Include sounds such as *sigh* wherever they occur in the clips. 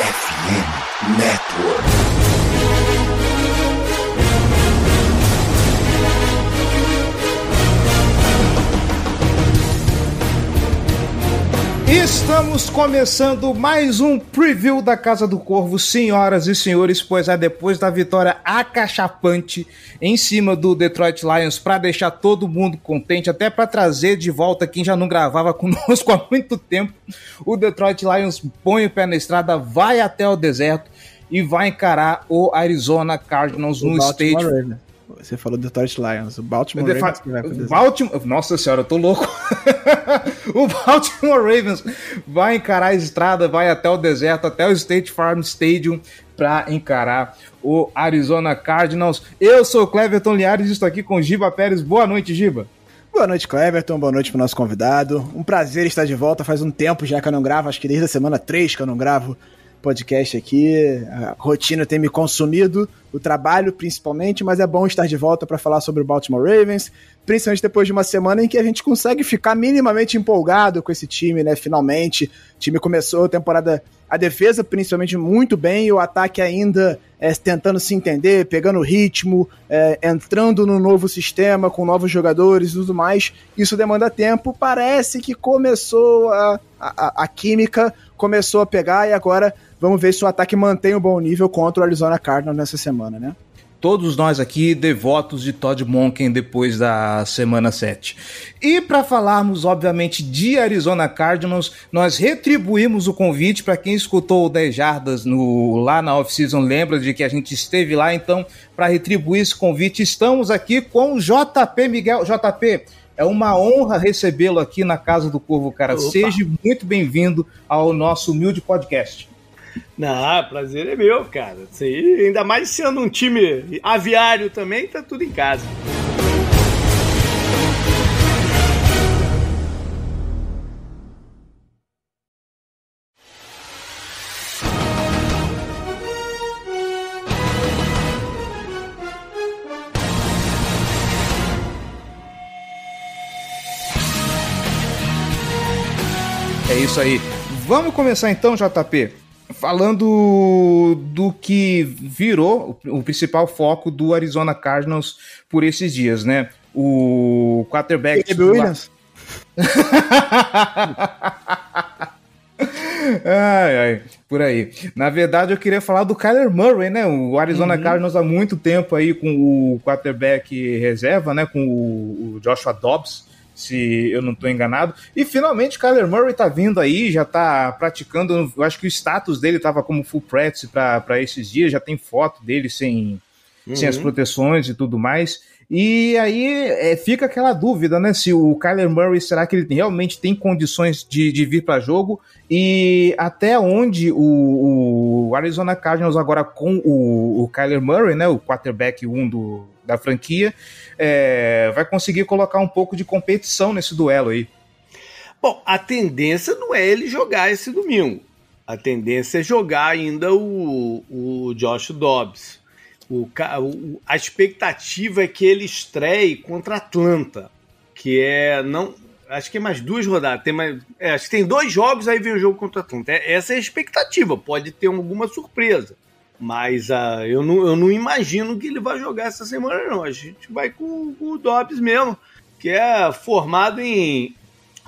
FM Network. Estamos começando mais um preview da Casa do Corvo, senhoras e senhores, pois é depois da vitória acachapante em cima do Detroit Lions para deixar todo mundo contente, até para trazer de volta quem já não gravava *laughs* conosco há muito tempo. O Detroit Lions põe o pé na estrada, vai até o deserto e vai encarar o Arizona Cardinals O no Baltimore stage. Você falou do Detroit Lions. O Baltimore Defa- Ravens que vai. Baltimore, nossa senhora, eu tô louco. *laughs* o Baltimore Ravens vai encarar a estrada, vai até o deserto, até o State Farm Stadium para encarar o Arizona Cardinals. Eu sou o Cleverton Liares e estou aqui com o Giba Pérez. Boa noite, Giba. Boa noite, Cleverton. Boa noite pro nosso convidado. Um prazer estar de volta. Faz um tempo já que eu não gravo, acho que desde a semana 3 que eu não gravo podcast aqui. A rotina tem me consumido, o trabalho principalmente, mas é bom estar de volta para falar sobre o Baltimore Ravens, principalmente depois de uma semana em que a gente consegue ficar minimamente empolgado com esse time, né? Finalmente, o time começou a temporada, a defesa principalmente muito bem e o ataque ainda é, tentando se entender, pegando ritmo, é, entrando no novo sistema com novos jogadores e tudo mais. Isso demanda tempo. Parece que começou a, a, a química, começou a pegar e agora vamos ver se o ataque mantém o bom nível contra o Arizona Cardinals nessa semana, né? Todos nós aqui devotos de Todd Monken depois da semana 7. E para falarmos, obviamente, de Arizona Cardinals, nós retribuímos o convite para quem escutou o 10 Jardas no, lá na off-season, lembra de que a gente esteve lá, então, para retribuir esse convite, estamos aqui com o JP Miguel. JP, é uma honra recebê-lo aqui na Casa do Corvo, cara. Opa. Seja muito bem-vindo ao nosso humilde podcast. Não, prazer é meu, cara. Isso aí, ainda mais sendo um time aviário também, tá tudo em casa. É isso aí. Vamos começar então, JP, falando do que virou o principal foco do Arizona Cardinals por esses dias, né? O quarterback. Caleb Williams? *laughs* Ai, ai, por aí. Na verdade, eu queria falar do Kyler Murray, né? O Arizona Cardinals há muito tempo aí com o quarterback reserva, né? Com o Joshua Dobbs, se eu não estou enganado. E finalmente o Kyler Murray tá vindo aí, já tá praticando. Eu acho que o status dele tava como full practice para esses dias, já tem foto dele sem, sem as proteções e tudo mais. E aí é, fica aquela dúvida, né? Se o Kyler Murray, será que ele realmente tem condições de, de vir para jogo? E até onde o, o Arizona Cardinals, agora com o, o Kyler Murray, né? O quarterback 1 do, da franquia, é, vai conseguir colocar um pouco de competição nesse duelo aí. Bom, a tendência não é ele jogar esse domingo. A tendência é jogar ainda o, o Josh Dobbs. O, o- a expectativa é que ele estreie contra Atlanta, que é não, acho que é mais duas rodadas. Tem mais, é, acho que tem dois jogos aí vem o jogo contra Atlanta. É- essa é a expectativa. Pode ter alguma surpresa, mas ah, eu, não, eu não imagino que ele vai jogar essa semana não. A gente vai com, com o Dobbs mesmo, que é formado em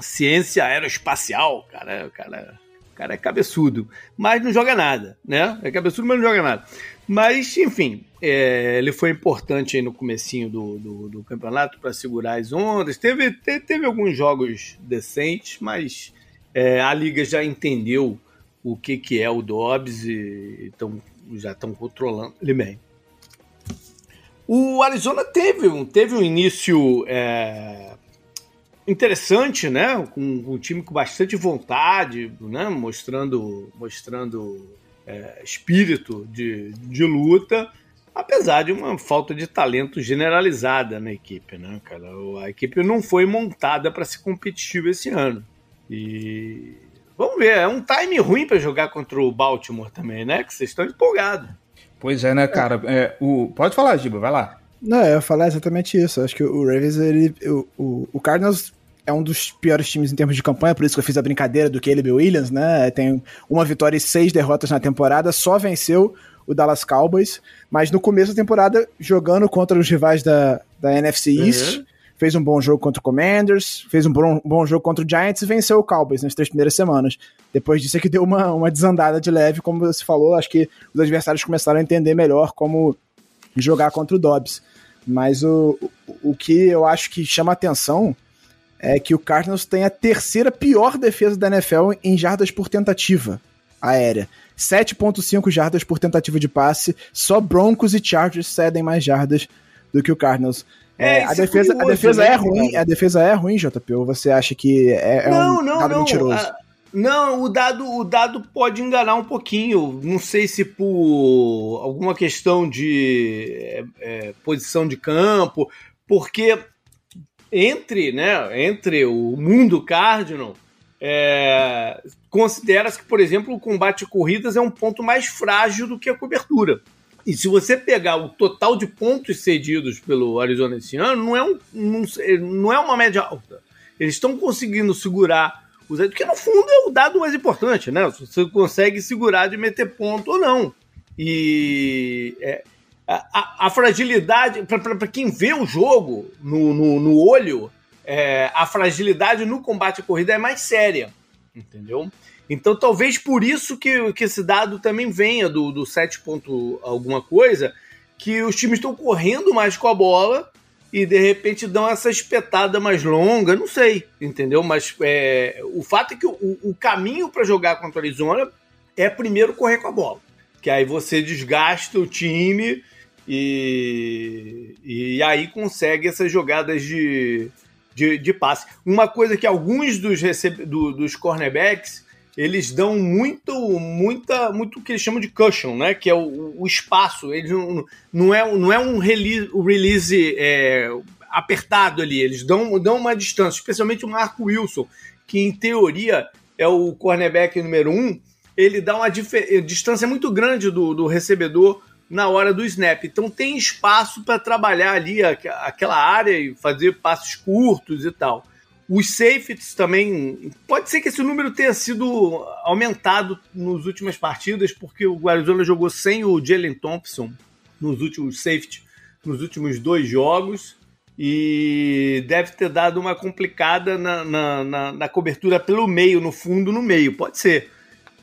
ciência aeroespacial, cara, cara, o cara é cabeçudo, mas não joga nada, né? É cabeçudo, mas não joga nada. Mas, enfim, é, ele foi importante no comecinho do, do, do campeonato para segurar as ondas. Teve, te- teve alguns jogos decentes, mas é, a liga já entendeu o que, que é o Dobbs e então, já estão controlando ele bem. O Arizona teve um, teve um início é, interessante, né? Com, um time com bastante vontade, né? Mostrando, mostrando é, espírito de, de luta, apesar de uma falta de talento generalizada na equipe, né, cara? A equipe não foi montada para ser competitiva esse ano. E vamos ver, é um time ruim para jogar contra o Baltimore também, né? Que vocês estão empolgados. Pois é, né, cara? É, o... Pode falar, Giba, vai lá. Não, eu ia falar exatamente isso. Acho que o Ravens, ele, o, o, o Cardinals é um dos piores times em termos de campanha, por isso que eu fiz a brincadeira do Caleb Williams, né? Tem uma vitória e seis derrotas na temporada, só venceu o Dallas Cowboys, mas no começo da temporada, jogando contra os rivais da, da NFC uhum. East, uhum. fez um bom jogo contra o Commanders, fez um bom, bom jogo contra o Giants e venceu o Cowboys nas três primeiras semanas. Depois disso é que deu uma, uma desandada de leve, como você falou, acho que os adversários começaram a entender melhor como jogar contra o Dobbs. Mas o, o, que eu acho que chama atenção é que o Cardinals tem a terceira pior defesa da NFL em jardas por tentativa aérea. 7.5 jardas por tentativa de passe, só Broncos e Chargers cedem mais jardas do que o Cardinals. É, é a, defesa, curioso, a defesa né, é ruim, a defesa é ruim, JP, ou você acha que é, é não, um não, dado não. mentiroso? A, não, o dado, o dado pode enganar um pouquinho. Não sei se por alguma questão de é, é posição de campo, porque entre, né, entre o mundo Cardinal, é, considera-se que, por exemplo, o combate de corridas é um ponto mais frágil do que a cobertura. E se você pegar o total de pontos cedidos pelo Arizona esse ano, não é, um, não, não é uma média alta. Eles estão conseguindo segurar os. Porque no fundo é o dado mais importante, né? Se você consegue segurar de meter ponto ou não. E é, a, a, fragilidade, para quem vê o jogo no, no, no olho, é, a fragilidade no combate à corrida é mais séria, entendeu? Então talvez por isso que, que esse dado também venha do, do 7 ponto alguma coisa, que os times estão correndo mais com a bola e de repente dão essa espetada mais longa, não sei, entendeu? Mas é, o fato é que o, o caminho para jogar contra a Arizona é primeiro correr com a bola, que aí você desgasta o time e, e aí consegue essas jogadas de, de, de passe. Uma coisa que alguns dos, recebe, do, dos cornerbacks eles dão muito, muita, muito o que eles chamam de cushion, né? Que é o, o espaço. Eles não, não, é, não é um release, release é, apertado ali. Eles dão, dão uma distância, especialmente o Marco Wilson, que em teoria é o cornerback número um. Ele dá uma distância muito grande do, do recebedor na hora do snap. Então tem espaço para trabalhar ali aquela área e fazer passos curtos e tal. Os safeties também. Pode ser que esse número tenha sido aumentado nas últimas partidas, porque o Arizona jogou sem o Jalen Thompson nos últimos safety, nos últimos dois jogos. E deve ter dado uma complicada na, na, na, na cobertura pelo meio, no fundo, no meio. Pode ser.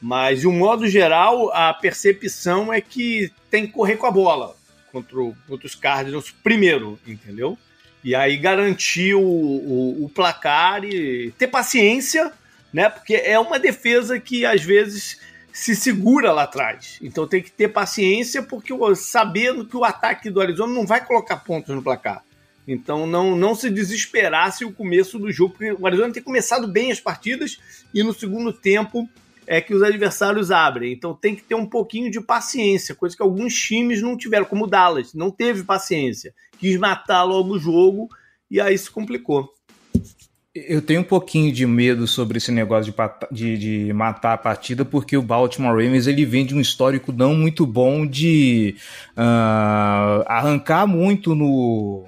Mas, de um modo geral, a percepção é que tem que correr com a bola contra, o, contra os Cardinals primeiro, entendeu? E aí garantir o, o, o, placar e ter paciência, né? Porque é uma defesa que às vezes se segura lá atrás. Então tem que ter paciência, porque sabendo que o ataque do Arizona não vai colocar pontos no placar. Então não, não se desesperasse o começo do jogo, porque o Arizona tem começado bem as partidas e no segundo tempo é que os adversários abrem. Então tem que ter um pouquinho de paciência, coisa que alguns times não tiveram, como o Dallas, não teve paciência. Quis matar logo o jogo e aí se complicou. Eu tenho um pouquinho de medo sobre esse negócio de, de, de, matar a partida, porque o Baltimore Ravens ele vem de um histórico não muito bom de uh, arrancar muito no,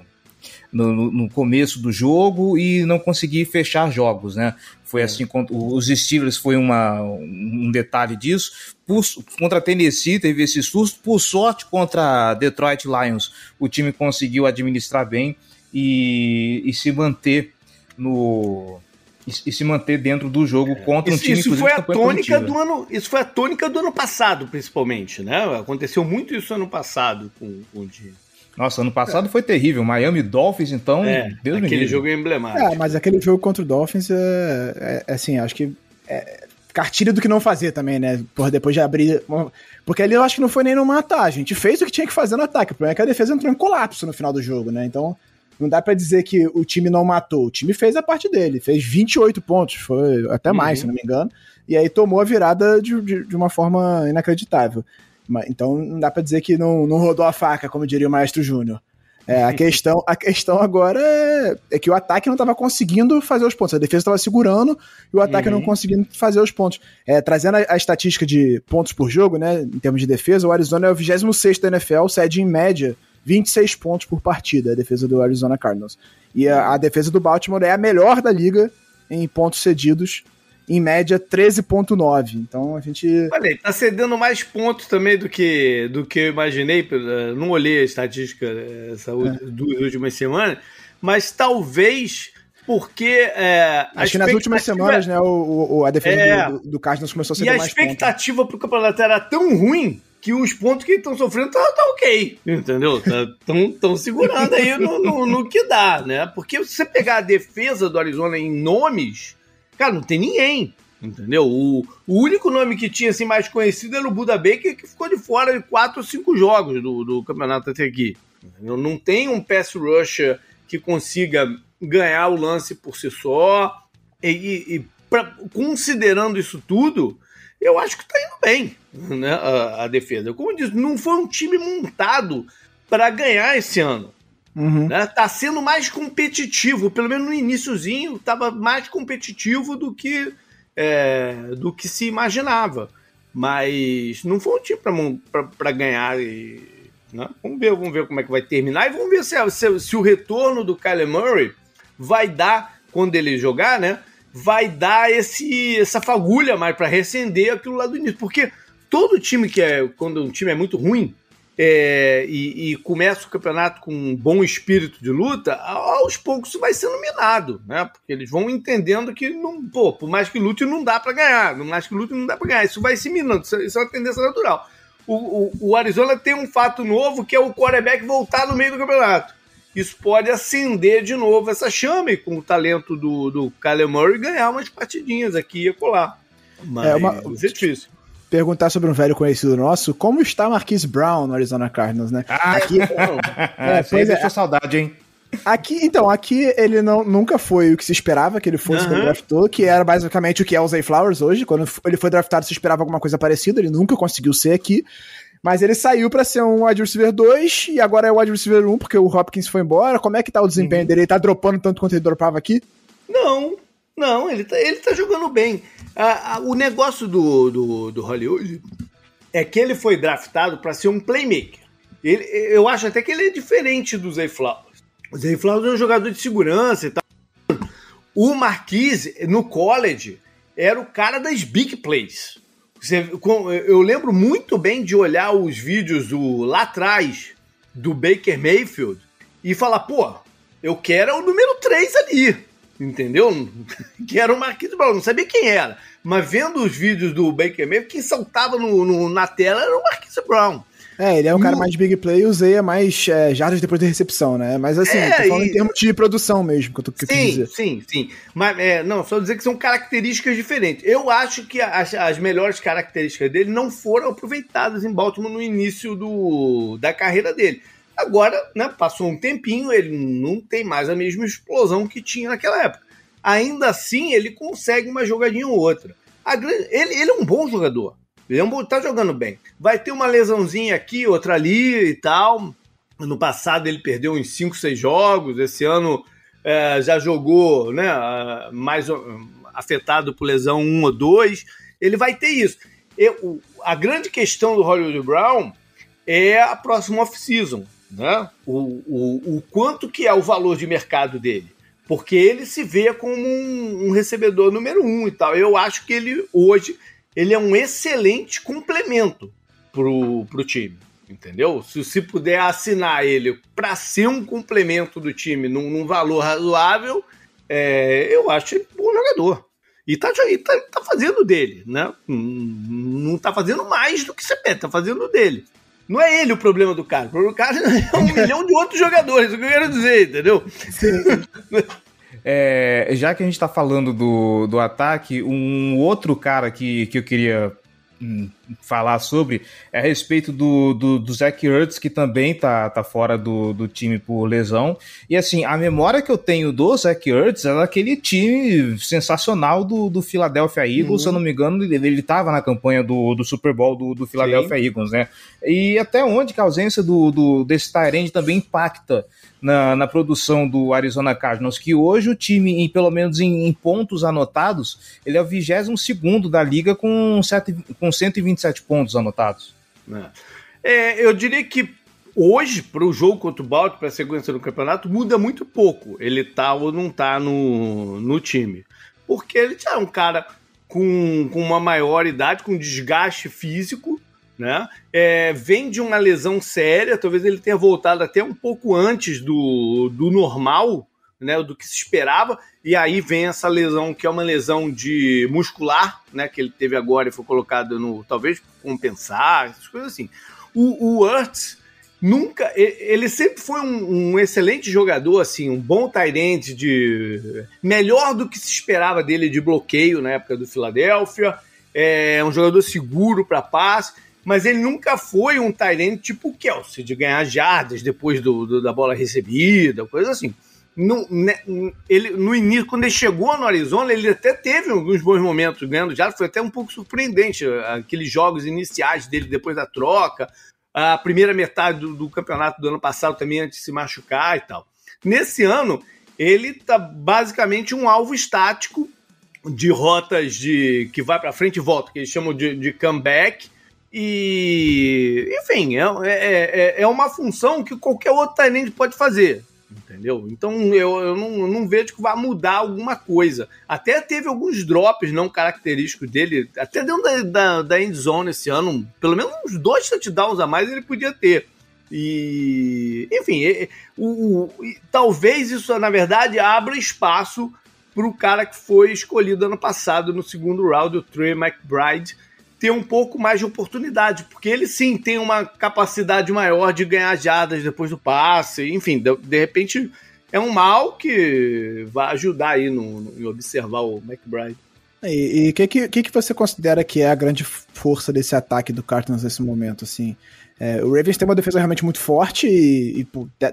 no, no, começo do jogo e não conseguir fechar jogos, né? Foi é. assim, os Steelers foi uma, um detalhe disso. Por, contra a Tennessee teve esse susto. Por sorte, contra Detroit Lions, o time conseguiu administrar bem e, e se manter no e, se manter dentro do jogo contra um isso, time isso foi a tônica do ano isso foi a tônica do ano passado principalmente né aconteceu muito isso ano passado com, com o time nossa, ano passado é. foi terrível. Miami Dolphins, então. É, Deus aquele jogo é emblemático. É, mas aquele jogo contra o Dolphins é, é, é assim, acho que. É cartilha do que não fazer também, né? Por depois de abrir. Porque ali eu acho que não foi nem no matar. A gente fez o que tinha que fazer no ataque. O problema é que a defesa entrou em colapso no final do jogo, né? Então. Não dá para dizer que o time não matou. O time fez a parte dele. Fez 28 pontos. Foi até mais, uhum. se não me engano. E aí tomou a virada de, de, de uma forma inacreditável. Então não dá para dizer que não, não rodou a faca, como diria o Maestro Júnior. É, a, questão, a questão agora é, é que o ataque não estava conseguindo fazer os pontos. A defesa estava segurando e o ataque uhum. não conseguindo fazer os pontos. É, trazendo a, a, estatística de pontos por jogo, né, em termos de defesa, o Arizona é o 26 da NFL, cede em média 26 pontos por partida, a defesa do Arizona Cardinals. E a, a defesa do Baltimore é a melhor da liga em pontos cedidos, em média 13.9. Então a gente. Olha, tá cedendo mais pontos também do que, do que eu imaginei. Não olhei a estatística essas é. duas últimas semanas, mas talvez porque. É, Acho que nas últimas semanas, né, o, o a defesa é, do, do Cardinals começou a ceder mais. E a expectativa para o campeonato era tão ruim que os pontos que estão sofrendo tá, tá, ok, entendeu? Estão tá, segurando aí no, no, no, que dá, né? Porque se você pegar a defesa do Arizona em nomes, cara, não tem ninguém, entendeu? O, o único nome que tinha assim, mais conhecido era o Buda Baker, que ficou de fora de quatro ou cinco jogos do, do campeonato até aqui. Entendeu? Não tem um pass rusher que consiga ganhar o lance por si só. E, e, pra, considerando isso tudo, eu acho que está indo bem né, a, a, defesa. Como eu disse, não foi um time montado para ganhar esse ano. Uhum. Né? Tá sendo mais competitivo, pelo menos no iníciozinho, estava mais competitivo do que é, do que se imaginava. Mas não foi um time para ganhar. E, né? Vamos ver, vamos ver como é que vai terminar e vamos ver se, se, se o retorno do Kyler Murray vai dar quando ele jogar, né? vai dar esse essa fagulha mais para recender aquilo lá do início. Porque todo time que é. Quando um time é muito ruim é, e, e, começa o campeonato com um bom espírito de luta, aos poucos isso vai sendo minado, né? Porque eles vão entendendo que, não, pô, por mais que lute, não dá para ganhar. Por mais que lute, não dá para ganhar. Isso vai se minando, isso, isso é uma tendência natural. O, o, o Arizona tem um fato novo que é o quarterback voltar no meio do campeonato isso pode acender de novo essa chama e com o talento do, do Kyler Murray ganhar umas partidinhas aqui e colar. Mas é, uma, é difícil. Perguntar sobre um velho conhecido nosso, como está Marquise Brown no Arizona Cardinals, né? Ah, aqui, *laughs* é, é, pois é, saudade, hein? Aqui, então, aqui ele não, nunca foi o que se esperava que ele fosse uhum. quando draftou, que era basicamente o que é o Zay Flowers hoje. Quando ele foi draftado, se esperava alguma coisa parecida, ele nunca conseguiu ser aqui. Mas ele saiu para ser um wide receiver 2 e agora é o wide receiver 1 porque o Hopkins foi embora. Como é que tá o desempenho uhum. dele? Ele tá dropando tanto quanto ele dropava aqui? Não, não, ele tá, ele tá jogando bem. Ah, ah, o negócio do, do, do Hollywood é que ele foi draftado para ser um playmaker. Ele, eu acho até que ele é diferente do Zay Flowers. O Zay Flowers é um jogador de segurança e tal. O Marquise, no college, era o cara das big plays. Eu lembro muito bem de olhar os vídeos do, lá atrás do Baker Mayfield e falar, pô, eu quero o número 3 ali, entendeu? *laughs* que era o Marquinhos Brown, não sabia quem era. Mas vendo os vídeos do Baker Mayfield, quem saltava no, no, na tela era o Marquinhos Brown. É, ele é um cara mais big play e usei mais é, jardas depois da recepção, né? Mas assim, é, tô falando e... em termos de produção mesmo, que eu tô que Sim, dizer. sim, sim. Mas, é, não, só dizer que são características diferentes. Eu acho que as, as melhores características dele não foram aproveitadas em Baltimore no início do, da carreira dele. Agora, né, passou um tempinho, ele não tem mais a mesma explosão que tinha naquela época. Ainda assim, ele consegue uma jogadinha ou outra. Ele, ele é um bom jogador. Ele tá jogando bem. Vai ter uma lesãozinha aqui, outra ali e tal. No passado ele perdeu uns 5, 6 jogos. Esse ano é, já jogou né, mais afetado por lesão 1 um ou 2. Ele vai ter isso. Eu, a grande questão do Hollywood Brown é a próxima off-season. Né? O, o, o quanto que é o valor de mercado dele. Porque ele se vê como um, um recebedor número um e tal. Eu acho que ele hoje ele é um excelente complemento pro, pro time. Entendeu? Se, se puder assinar ele para ser um complemento do time num, num valor razoável, é, eu acho ele um bom jogador. E tá, e tá, tá fazendo dele, né? Não tá fazendo mais do que você pede, tá fazendo dele. Não é ele o problema do cara. O problema do cara é *laughs* um milhão de outros jogadores, é o que eu quero dizer, entendeu? *laughs* É, já que a gente está falando do, do ataque, um outro cara que, que eu queria falar sobre é a respeito do, do, do Zach Ertz, que também tá, tá fora do, do time por lesão. E assim, a memória que eu tenho do Zach Ertz é daquele time sensacional do, do Philadelphia Eagles, uhum. se eu não me engano, ele, ele tava na campanha do, do Super Bowl do, do Philadelphia Sim. Eagles, né? E até onde que a ausência do, do, desse Tyrande também impacta na, na produção do Arizona Cardinals, que hoje o time, em, pelo menos em, em pontos anotados, ele é o 22 segundo da liga com, sete, com 127 pontos anotados. É. É, eu diria que Hoje, para o jogo contra o Baltimore, para a sequência do campeonato, muda muito pouco. Ele tá ou não tá no, no time. Porque ele já é um cara com, com uma maior idade, com desgaste físico, né? É, vem de uma lesão séria, talvez ele tenha voltado até um pouco antes do, do normal, né, do que se esperava, e aí vem essa lesão que é uma lesão de muscular, né, que ele teve agora e foi colocado no, talvez compensar, essas coisas assim. O, o Ertz nunca, ele sempre foi um, um excelente jogador, assim, um bom tight de melhor do que se esperava dele de bloqueio na época do Philadelphia, é um jogador seguro para passe mas ele nunca foi um Tyrant tipo o Kelsey, de ganhar jardas depois do, do, da bola recebida, coisa assim. No, né, ele, no início, quando ele chegou no Arizona, ele até teve alguns bons momentos ganhando jardas, foi até um pouco surpreendente aqueles jogos iniciais dele depois da troca, a primeira metade do, do campeonato do ano passado também antes de se machucar e tal. Nesse ano, ele tá basicamente um alvo estático de rotas de que vai para frente e volta, que eles chamam de, de comeback, e, enfim, é, é, é, é uma função que qualquer outro Tyrande pode fazer. Entendeu? Então eu, eu, não, eu não vejo que vai mudar alguma coisa. Até teve alguns drops não característicos dele, até dentro da, da, da end zone esse ano, pelo menos uns dois touchdowns a mais ele podia ter. E, enfim, é, o, o, talvez isso, na verdade, abra espaço para o cara que foi escolhido ano passado no segundo round, o Trey McBride ter um pouco mais de oportunidade, porque ele sim tem uma capacidade maior de ganhar jadas depois do passe, enfim, de, de repente é um mal que vai ajudar aí no, no em observar o McBride. E o que, que, que você considera que é a grande força desse ataque do Cardinals nesse momento, assim? É, o Ravens tem uma defesa realmente muito forte e, e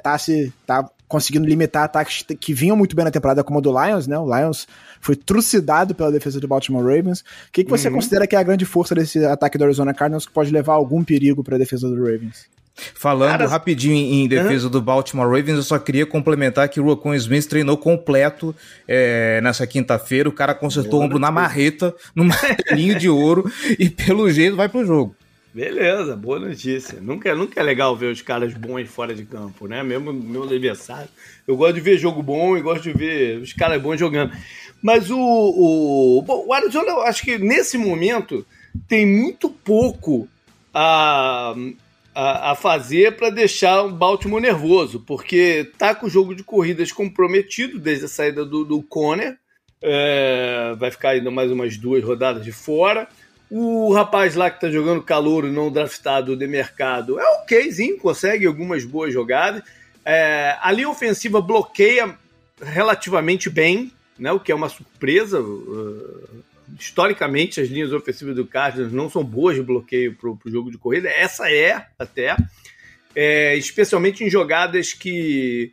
tá, se, tá conseguindo limitar ataques que vinham muito bem na temporada, como o do Lions, né? O Lions foi trucidado pela defesa do Baltimore Ravens. O que, que você uhum. considera que é a grande força desse ataque do Arizona Cardinals que pode levar algum perigo para a defesa do Ravens? Falando Cara, rapidinho em defesa uhum. do Baltimore Ravens, eu só queria complementar que o Rocon Smith treinou completo é, nessa quinta-feira. O cara consertou o ombro na marreta, no *laughs* martelinho de ouro, e pelo jeito vai pro jogo. Beleza, boa notícia. Nunca, nunca é legal ver os caras bons fora de campo, né? Mesmo no meu aniversário. Eu gosto de ver jogo bom e gosto de ver os caras bons jogando. Mas o, o, bom, o Arizona, eu acho que nesse momento tem muito pouco a, a, a fazer para deixar o Baltimore nervoso, porque tá com o jogo de corridas comprometido desde a saída do, do Conner. É, vai ficar ainda mais umas duas rodadas de fora. O rapaz lá que tá jogando calor não draftado de mercado é okzinho, consegue algumas boas jogadas. É, a linha ofensiva bloqueia relativamente bem, né, o que é uma surpresa. Uh, historicamente, as linhas ofensivas do Cardinals não são boas de bloqueio para o jogo de corrida. Essa é, até. É, especialmente em jogadas que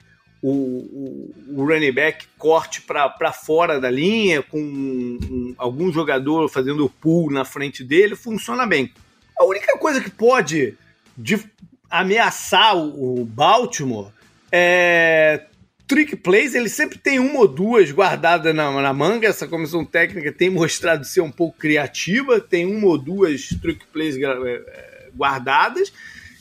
o, o, o running back corte para fora da linha, com um, algum jogador fazendo pull na frente dele, funciona bem. A única coisa que pode de, ameaçar o, o Baltimore é trick plays, ele sempre tem uma ou duas guardadas na, na, manga. Essa comissão técnica tem mostrado ser um pouco criativa, tem uma ou duas trick plays é, guardadas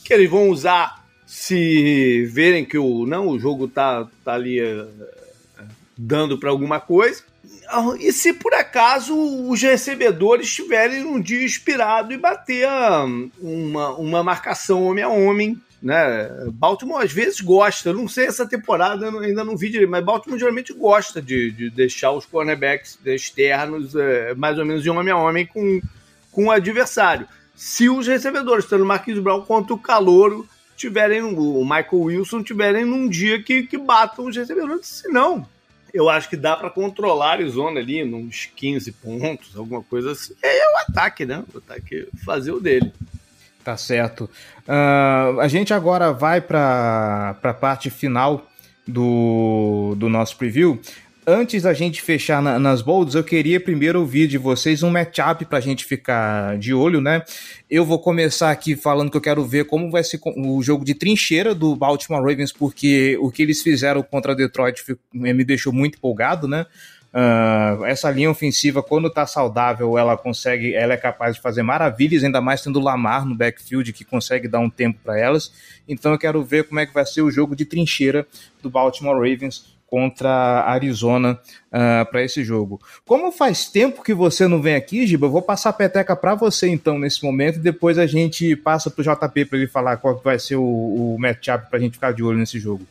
que eles vão usar se verem que o não o jogo tá, tá ali uh, dando para alguma coisa. E se por acaso os recebedores estiverem num dia inspirado e bater uma, uma marcação homem a homem, né? Baltimore às vezes gosta, não sei essa temporada, ainda não vi direito, mas Baltimore geralmente gosta de, de deixar os cornerbacks externos é, mais ou menos de homem a homem com, com o adversário. Se os recebedores, tanto o Marquinhos Brown quanto o Calouro, tiverem, o Michael Wilson tiverem num dia que, que batam os recebedores. Se não, eu acho que dá para controlar a Arizona ali, uns 15 pontos, alguma coisa assim. É, é o ataque, né? O ataque fazer o dele. Tá certo. Uh, a gente agora vai para a parte final do, do nosso preview. Antes da gente fechar na, nas bolds, eu queria primeiro ouvir de vocês um matchup para a gente ficar de olho, né? Eu vou começar aqui falando que eu quero ver como vai ser o jogo de trincheira do Baltimore Ravens, porque o que eles fizeram contra Detroit me deixou muito empolgado, né? Uh, essa linha ofensiva, quando está saudável, ela consegue, ela é capaz de fazer maravilhas, ainda mais tendo Lamar no backfield que consegue dar um tempo para elas. Então eu quero ver como é que vai ser o jogo de trincheira do Baltimore Ravens contra Arizona uh, ah, para esse jogo. Como faz tempo que você não vem aqui, Giba, eu vou passar a peteca para você então nesse momento e depois a gente passa para o JP para ele falar qual vai ser o, o matchup para a gente ficar de olho nesse jogo.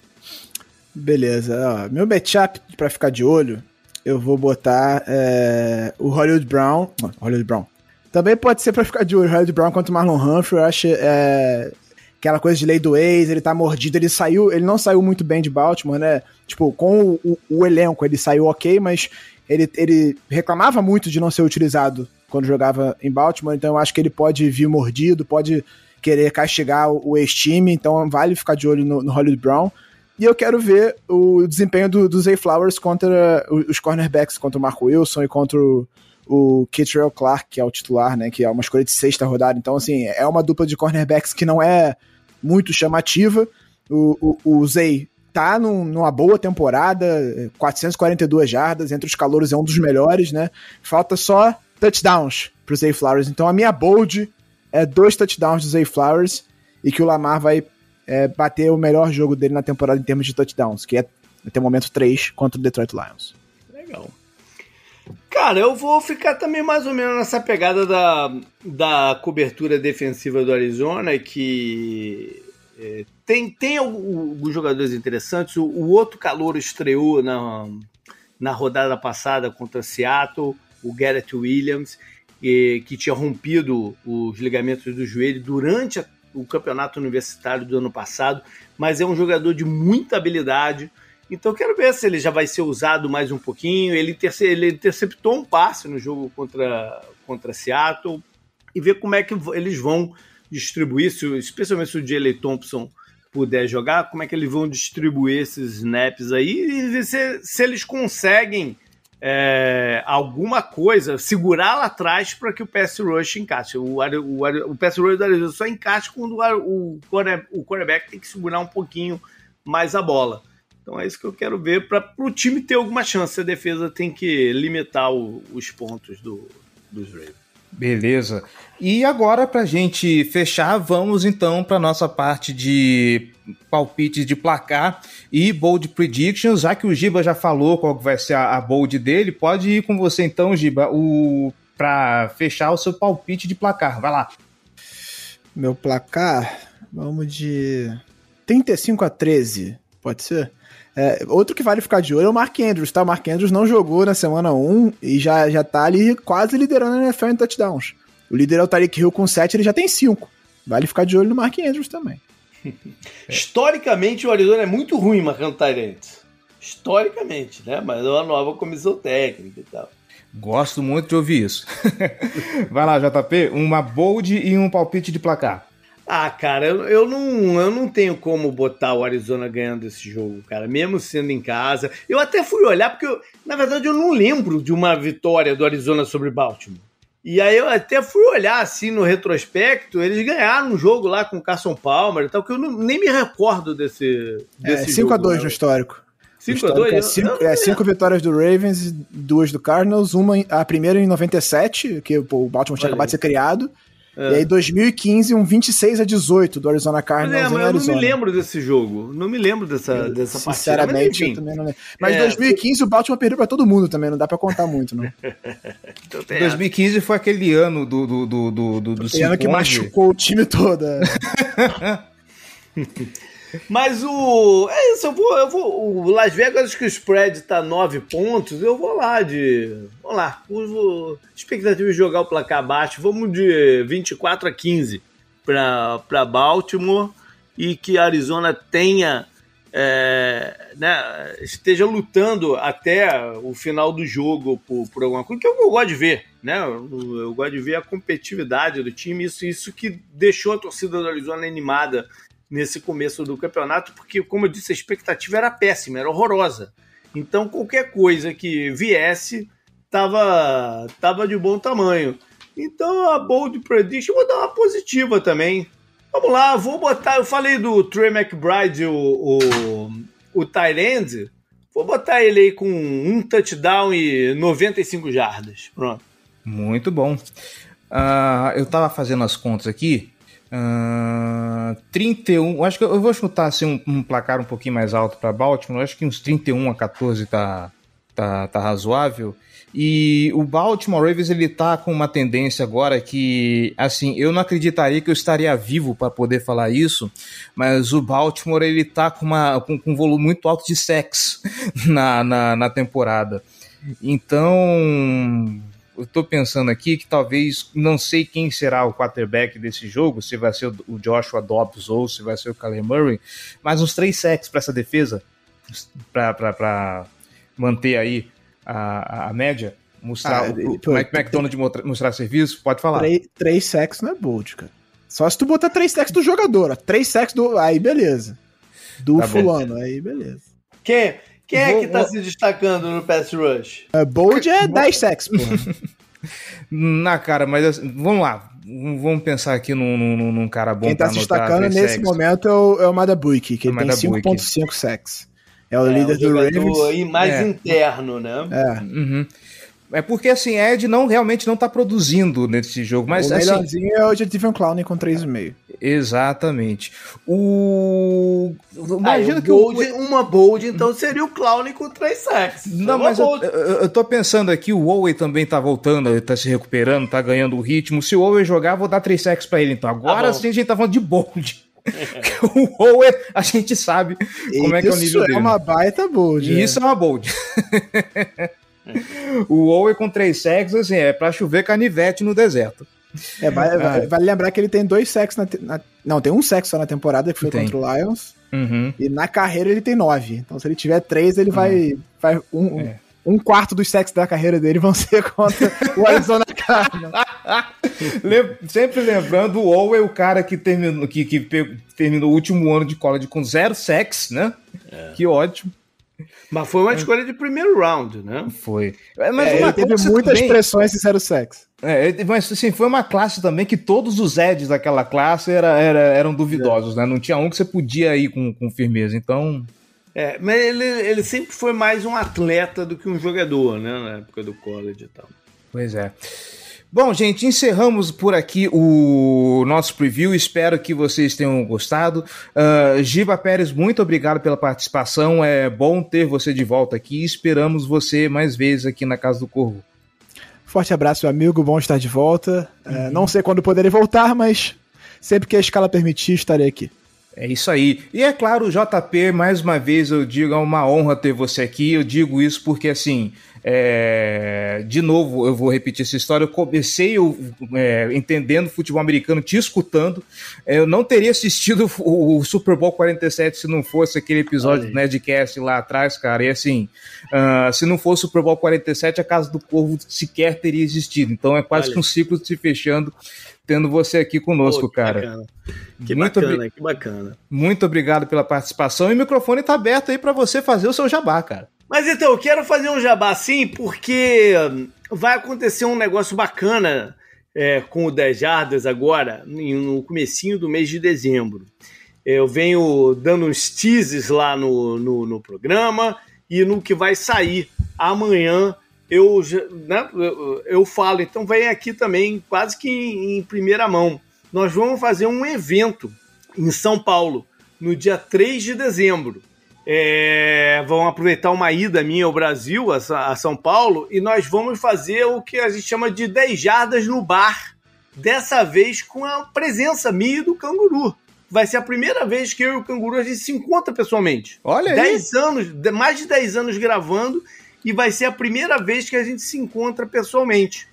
Beleza, ó, meu matchup para ficar de olho, eu vou botar é, o Hollywood Brown. Hollywood Brown. Também pode ser para ficar de olho, Hollywood Brown contra o Marlon Humphrey. Eu acho é, aquela coisa de lei do ex, ele tá mordido, ele saiu, ele não saiu muito bem de Baltimore, né? Tipo, com o, o, elenco ele saiu ok, mas ele, ele reclamava muito de não ser utilizado quando jogava em Baltimore, então eu acho que ele pode vir mordido, pode querer castigar o, o ex-time, então vale ficar de olho no, no, Hollywood Brown. E eu quero ver o desempenho do, do Zay Flowers contra os cornerbacks, contra o Marco Wilson e contra o, o Kittrell Clark, que é o titular, né? Que é uma escolha de sexta rodada. Então, assim, é uma dupla de cornerbacks que não é muito chamativa. O, o, o Zay tá num, numa boa temporada, 442 jardas, entre os calouros é um dos melhores, né? Falta só touchdowns pro Zay Flowers. Então a minha bold é dois touchdowns do Zay Flowers e que o Lamar vai é, bater o melhor jogo dele na temporada em termos de touchdowns, que é até o momento 3 contra o Detroit Lions. Legal. Cara, eu vou ficar também mais ou menos nessa pegada da, da cobertura defensiva do Arizona, que é, tem, tem alguns jogadores interessantes. O, o, outro calor estreou na, na rodada passada contra Seattle, o Garrett Williams, que, que tinha rompido os ligamentos do joelho durante a, o campeonato universitário do ano passado, mas é um jogador de muita habilidade então quero ver se ele já vai ser usado mais um pouquinho. Ele, interce ele interceptou um passe no jogo contra, contra Seattle e ver como é que eles vão distribuir, se, especialmente se o Jalen Thompson puder jogar, como é que eles vão distribuir esses snaps aí e ver se, se eles conseguem é, alguma coisa, segurar lá atrás para que o pass rush encaixe. O, o, o pass rush Arizona só encaixa quando o, o quarterback tem que segurar um pouquinho mais a bola. Então é isso que eu quero ver para o time ter alguma chance. A defesa tem que limitar o, os pontos do, dos Ravens. Beleza. E agora, para a gente fechar, vamos então para nossa parte de palpites de placar e bold predictions. Já que o Giba já falou qual vai ser a, a bold dele, pode ir com você então, Giba, o para fechar o seu palpite de placar. Vai lá. Meu placar, vamos de 35 a 13, pode ser? É, outro que vale ficar de olho é o Mark Andrews, tá? O Mark Andrews não jogou na semana 1 e já, já tá ali quase liderando a NFL em touchdowns. O líder é o Tariq Hill com 7, ele já tem 5. Vale ficar de olho no Mark Andrews também. *laughs* Historicamente, o Arizona é muito ruim marcando Tyrants. Historicamente, né? Mas é uma nova comissão técnica e tal. Gosto muito de ouvir isso. *laughs* Vai lá, JP, uma bold e um palpite de placar. Ah, cara, eu, eu, não, eu não tenho como botar o Arizona ganhando esse jogo, cara, mesmo sendo em casa. Eu até fui olhar, porque, eu, na verdade, eu não lembro de uma vitória do Arizona sobre Baltimore. E aí eu até fui olhar, assim, no retrospecto, eles ganharam um jogo lá com o Carson Palmer e tal, que eu não, nem me recordo desse, desse é, 5x2 no histórico. 5x2? É 5 é cinco vitórias do Ravens duas do Cardinals, uma, a primeira em 97, que o Baltimore tinha acabado de ser criado, é. E aí, 2015, um 26 a 18 do Arizona Cardinals é, em Arizona. Eu não me lembro desse jogo. Não me lembro dessa, dessa partida. Sinceramente, eu também não lembro. Mas é. 2015 o Baltimore perdeu pra todo mundo também, não dá pra contar muito, não. *laughs* então, 2015 foi aquele ano do do do do, do, do ano que machucou o time todo. *laughs* É. Mas o. É isso, eu vou. Eu vou o Las Vegas, que o spread tá 9 pontos. Eu vou lá de. Vamos lá. Vou, expectativa de jogar o placar baixo. Vamos de 24 a 15 para Baltimore e que a Arizona tenha. É, né, esteja lutando até o final do jogo por, por alguma coisa, que eu, eu gosto de ver, né? Eu, eu, gosto de ver a competitividade do time, isso, isso que deixou a torcida do Arizona animada nesse começo do campeonato, porque, como eu disse, a expectativa era péssima, era horrorosa. Então, qualquer coisa que viesse estava tava de bom tamanho. Então, a Bold Prediction, vou dar uma positiva também. Vamos lá, vou botar. Eu falei do Trey McBride, o, o, o Tyrande. Vou botar ele aí com um touchdown e 95 jardas. Pronto. Muito bom. Uh, eu tava fazendo as contas aqui. Uh, 31, acho que eu vou chutar assim, um, um placar um pouquinho mais alto para Baltimore. Acho que uns 31 a 14 tá, tá, tá razoável. E o Baltimore Ravens ele tá com uma tendência agora que, assim, eu não acreditaria que eu estaria vivo para poder falar isso, mas o Baltimore ele tá com, uma, com, com um volume muito alto de sex *laughs* na, na, na temporada. Então, eu tô pensando aqui que talvez, não sei quem será o quarterback desse jogo, se vai ser o Joshua Dobbs ou se vai ser o Kyler Murray, mas uns três sacks para essa defesa, para manter aí a, a média, mostrar ah, o, o Mike McDonald mostrar serviço, pode falar. Três, três sacks não é bold, cara. Só se tu botar três sacks do jogador, ó. Três sacks do. Aí beleza. Do tá fulano, bom. aí beleza. Quem, quem é que tá se destacando no pass rush? Uh, bold é *laughs* 10 sacks, porra. *laughs* Na cara, mas assim, vamos lá. Vamos pensar aqui num, num, num cara bom Quem tá se destacando nesse momento é o, é o Madabuik, que é ele tem 5.5 sacks. É o é, líder do Ravens. mais é. interno, né? É. Uhum. É porque assim, Ed não realmente não tá produzindo nesse jogo, mas o assim, melhorzinho é o Jetivian Clown com 3,5. Exatamente. O imagina ah, que bold, o... uma bold então seria o Clown com 3 sacks. Não, mas eu, eu, tô pensando aqui, o Owe também tá voltando, tá se recuperando, tá ganhando o ritmo. Se o Owe jogar, vou dar 3 sacks para ele então. Agora tá sim a gente tá falando de bold. *laughs* o Owe, a gente sabe como é que é o nível dele. Isso é uma baita bold. Isso é uma bold. *laughs* o Owe com três sacks, assim, é pra chover canivete no deserto. É, vale, ah. vale, lembrar que ele tem dois sacks na, na, Não, tem um sack só na temporada, que foi tem. contra o Lions. Uhum. E na carreira ele tem nove. Então, se ele tiver três, ele vai. Uhum. vai um, é um quarto dos sacks da carreira dele vão ser *laughs* contra o Arizona Cardinals. *laughs* Sempre lembrando, o Owe é o cara que terminou, que, que terminou o último ano de college com zero sacks, né? É. Que ótimo. Mas foi uma é. escolha de primeiro round, né? Foi. É, mas é, ele teve muitas também, pressões zero sacks. É, mas assim, foi uma classe também que todos os Eds daquela classe era, era, eram duvidosos, né? Não tinha um que você podia ir com, com firmeza. Então, é, mas ele, ele sempre foi mais um atleta do que um jogador, né? Na época do college e tal. Pois é. Bom, gente, encerramos por aqui o nosso preview. Espero que vocês tenham gostado. Uh, Giba Pérez, muito obrigado pela participação. É bom ter você de volta aqui. Esperamos você mais vezes aqui na Casa do Corvo. Forte abraço, meu amigo. Bom estar de volta. É, uhum. Uh, não sei quando poderei voltar, mas sempre que a escala permitir, estarei aqui. É isso aí. E é claro, JP, mais uma vez eu digo, é uma honra ter você aqui. Eu digo isso porque, assim, é... de novo, eu vou repetir essa história. Eu comecei eu, é, entendendo futebol americano, te escutando. Eu não teria assistido *laughs* o, Super Bowl 47 se não fosse aquele episódio do Nedcast lá atrás, cara. E assim, uh, se não fosse o Super Bowl 47, a Casa do Corvo sequer teria existido. Então é quase que um ciclo se fechando tendo você aqui conosco, Pô, que cara. Bacana. Que muito bacana, que bacana. Muito obrigado pela participação e o microfone está aberto aí para você fazer o seu jabá, cara. Mas então, eu quero fazer um jabá sim, porque vai acontecer um negócio bacana é, com o 10 Jardas agora, no comecinho do mês de dezembro. Eu venho dando uns teases lá no, no, no programa e no que vai sair amanhã eu, né, eu, eu falo, então vem aqui também, quase que em, em primeira mão. Nós vamos fazer um evento em São Paulo, no dia 3 de dezembro. É, vão aproveitar uma ida minha ao Brasil, a, a, São Paulo, e nós vamos fazer o que a gente chama de 10 jardas no bar. Dessa vez com a presença minha do canguru. Vai ser a primeira vez que eu e o canguru a gente se encontra pessoalmente. Olha 10 anos, mais de 10 anos gravando e vai ser a primeira vez que a gente se encontra pessoalmente.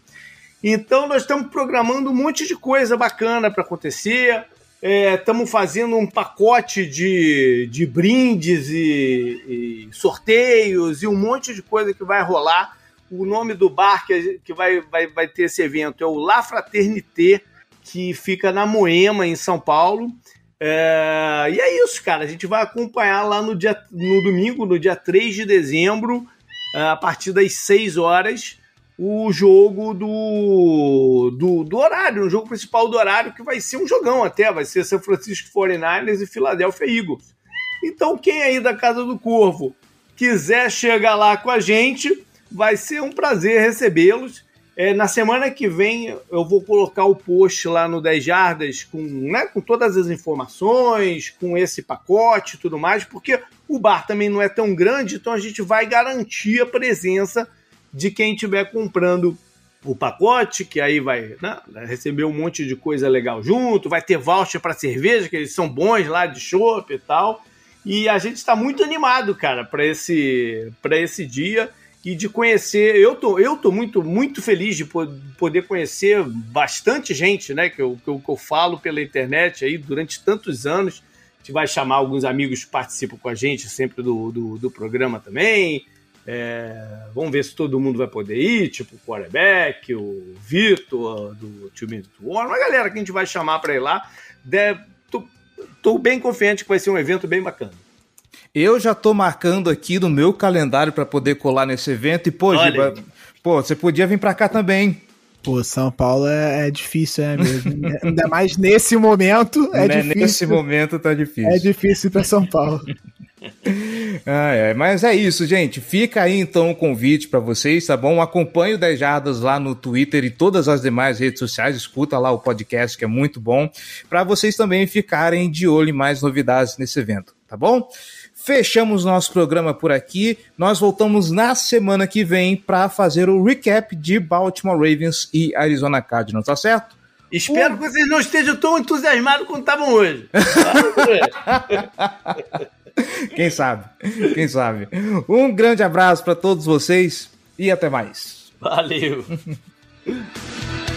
Então, nós estamos programando um monte de coisa bacana para acontecer. Estamos é, fazendo um pacote de, de brindes e, e, sorteios e um monte de coisa que vai rolar. O nome do bar que, que vai, vai, vai ter esse evento é o La Fraternité, que fica na Moema, em São Paulo. É, e é isso, cara. A gente vai acompanhar lá no, dia, no domingo, no dia 3 de dezembro, a partir das 6 horas o jogo do, do, do horário, o jogo principal do horário, que vai ser um jogão até, vai ser São Francisco 49ers e Philadelphia Eagles. Então, quem aí da Casa do Corvo quiser chegar lá com a gente, vai ser um prazer recebê-los. É, na semana que vem eu vou colocar o post lá no 10 Jardas com, né, com todas as informações, com esse pacote e tudo mais, porque o bar também não é tão grande, então a gente vai garantir a presença de quem estiver comprando o pacote, que aí vai né, receber um monte de coisa legal junto, vai ter voucher para cerveja, que eles são bons lá de chopp e tal. E a gente está muito animado, cara, para esse, esse dia e de conhecer. Eu tô, eu tô muito, muito feliz de poder conhecer bastante gente, né? Que eu, que eu, que eu falo pela internet aí durante tantos anos. A gente vai chamar alguns amigos que participam com a gente sempre do, do, do programa também. É, vamos ver se todo mundo vai poder ir, tipo o quarterback, o Vitor, do Two Minute War, uma galera que a gente vai chamar para ir lá. Deve, tô, tô bem confiante que vai ser um evento bem bacana. Eu já tô marcando aqui no meu calendário para poder colar nesse evento e, pô, Giba, pô, você podia vir para cá também. Pô, São Paulo é, é difícil, é mesmo. *laughs* Ainda mais nesse momento é né, difícil. Nesse momento tá difícil. É difícil para São Paulo. *laughs* ah, é, mas é isso, gente. Fica aí então o convite para vocês, tá bom? Acompanhe o 10 Jardas lá no Twitter e todas as demais redes sociais. Escuta lá o podcast, que é muito bom, para vocês também ficarem de olho em mais novidades nesse evento, tá bom? Fechamos nosso programa por aqui. Nós voltamos na semana que vem para fazer o recap de Baltimore Ravens e Arizona Cardinals, tá certo? Espero que vocês não estejam tão entusiasmados quanto estavam hoje. *laughs* *laughs* Quem sabe? Quem sabe? Um grande abraço para todos vocês e até mais. Valeu. *laughs*